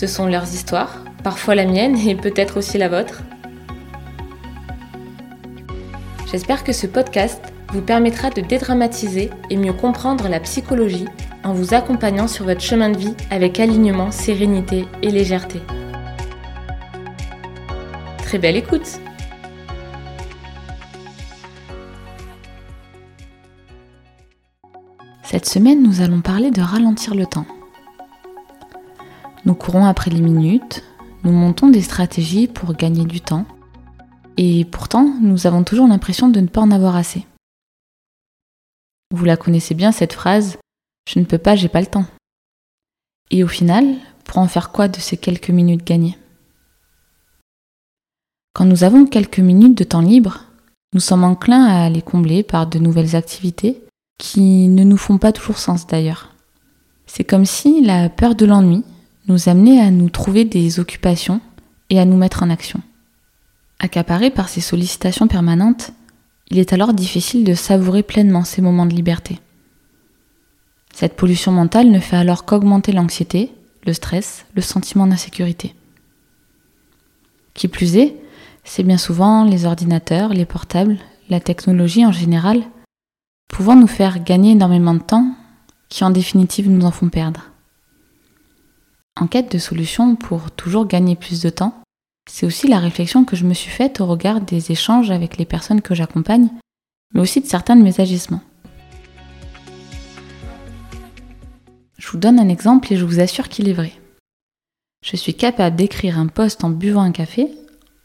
Ce sont leurs histoires, parfois la mienne et peut-être aussi la vôtre. J'espère que ce podcast vous permettra de dédramatiser et mieux comprendre la psychologie en vous accompagnant sur votre chemin de vie avec alignement, sérénité et légèreté. Très belle écoute Cette semaine, nous allons parler de ralentir le temps. Nous courons après les minutes, nous montons des stratégies pour gagner du temps, et pourtant, nous avons toujours l'impression de ne pas en avoir assez. Vous la connaissez bien cette phrase Je ne peux pas, j'ai pas le temps. Et au final, pour en faire quoi de ces quelques minutes gagnées? Quand nous avons quelques minutes de temps libre, nous sommes enclins à les combler par de nouvelles activités qui ne nous font pas toujours sens d'ailleurs. C'est comme si la peur de l'ennui nous amenait à nous trouver des occupations et à nous mettre en action. Accaparé par ces sollicitations permanentes, il est alors difficile de savourer pleinement ces moments de liberté. Cette pollution mentale ne fait alors qu'augmenter l'anxiété, le stress, le sentiment d'insécurité. Qui plus est, c'est bien souvent les ordinateurs, les portables, la technologie en général, pouvant nous faire gagner énormément de temps, qui en définitive nous en font perdre. En quête de solutions pour toujours gagner plus de temps, c'est aussi la réflexion que je me suis faite au regard des échanges avec les personnes que j'accompagne, mais aussi de certains de mes agissements. Je vous donne un exemple et je vous assure qu'il est vrai. Je suis capable d'écrire un post en buvant un café,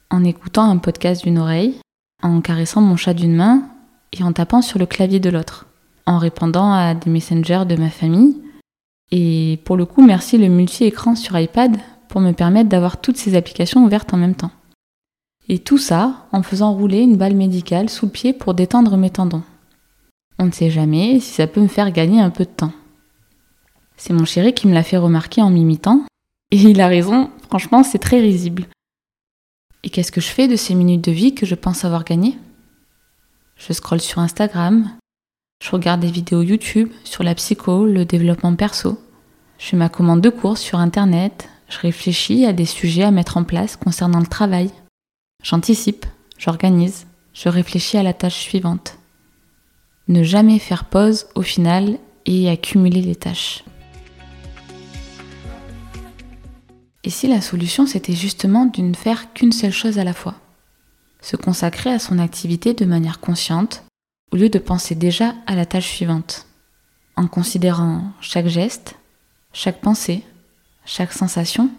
en écoutant un podcast d'une oreille, en caressant mon chat d'une main et en tapant sur le clavier de l'autre, en répondant à des messengers de ma famille et pour le coup, merci le multi-écran sur iPad pour me permettre d'avoir toutes ces applications ouvertes en même temps. Et tout ça en faisant rouler une balle médicale sous le pied pour détendre mes tendons. On ne sait jamais si ça peut me faire gagner un peu de temps. C'est mon chéri qui me l'a fait remarquer en m'imitant, et il a raison, franchement c'est très risible. Et qu'est-ce que je fais de ces minutes de vie que je pense avoir gagnées? Je scrolle sur Instagram, je regarde des vidéos YouTube sur la psycho, le développement perso. Je fais ma commande de courses sur Internet. Je réfléchis à des sujets à mettre en place concernant le travail. J'anticipe, j'organise, je réfléchis à la tâche suivante. Ne jamais faire pause au final et accumuler les tâches. Et si la solution c'était justement de ne faire qu'une seule chose à la fois? Se consacrer à son activité de manière consciente, au lieu de penser déjà à la tâche suivante, en considérant chaque geste, chaque pensée, chaque sensation,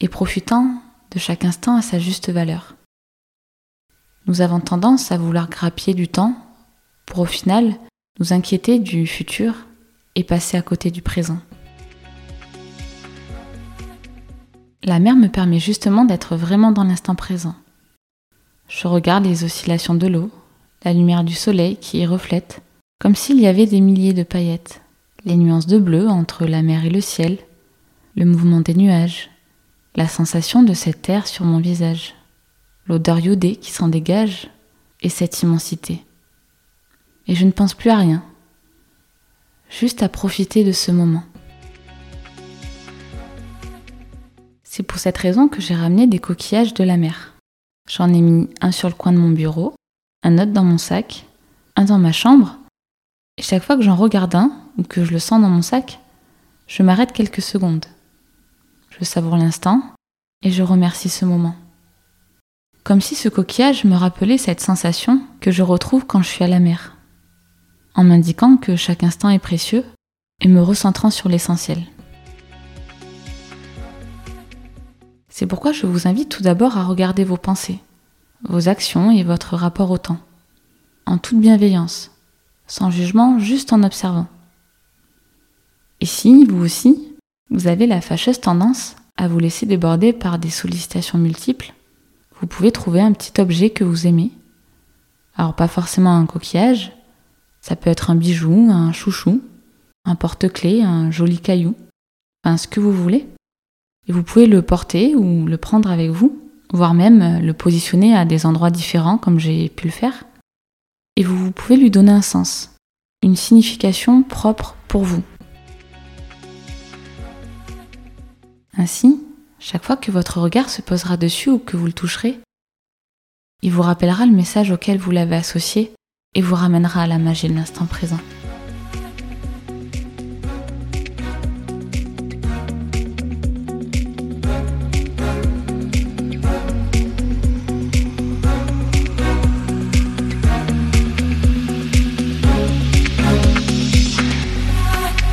et profitant de chaque instant à sa juste valeur. Nous avons tendance à vouloir grappiller du temps pour au final nous inquiéter du futur et passer à côté du présent. La mer me permet justement d'être vraiment dans l'instant présent. Je regarde les oscillations de l'eau, la lumière du soleil qui y reflète, comme s'il y avait des milliers de paillettes, les nuances de bleu entre la mer et le ciel, le mouvement des nuages, la sensation de cette terre sur mon visage, l'odeur iodée qui s'en dégage, et cette immensité. Et je ne pense plus à rien, juste à profiter de ce moment. C'est pour cette raison que j'ai ramené des coquillages de la mer. J'en ai mis un sur le coin de mon bureau, un autre dans mon sac, un dans ma chambre, et chaque fois que j'en regarde un, ou que je le sens dans mon sac, je m'arrête quelques secondes. Je savoure l'instant, et je remercie ce moment. Comme si ce coquillage me rappelait cette sensation que je retrouve quand je suis à la mer, en m'indiquant que chaque instant est précieux et me recentrant sur l'essentiel. C'est pourquoi je vous invite tout d'abord à regarder vos pensées vos actions et votre rapport au temps, en toute bienveillance, sans jugement, juste en observant. Et si, vous aussi, vous avez la fâcheuse tendance à vous laisser déborder par des sollicitations multiples, vous pouvez trouver un petit objet que vous aimez. Alors pas forcément un coquillage, ça peut être un bijou, un chouchou, un porte-clés, un joli caillou, enfin ce que vous voulez. Et vous pouvez le porter ou le prendre avec vous, voire même le positionner à des endroits différents comme j'ai pu le faire. Et vous pouvez lui donner un sens, une signification propre pour vous. Ainsi, chaque fois que votre regard se posera dessus ou que vous le toucherez, il vous rappellera le message auquel vous l'avez associé et vous ramènera à la magie de l'instant présent.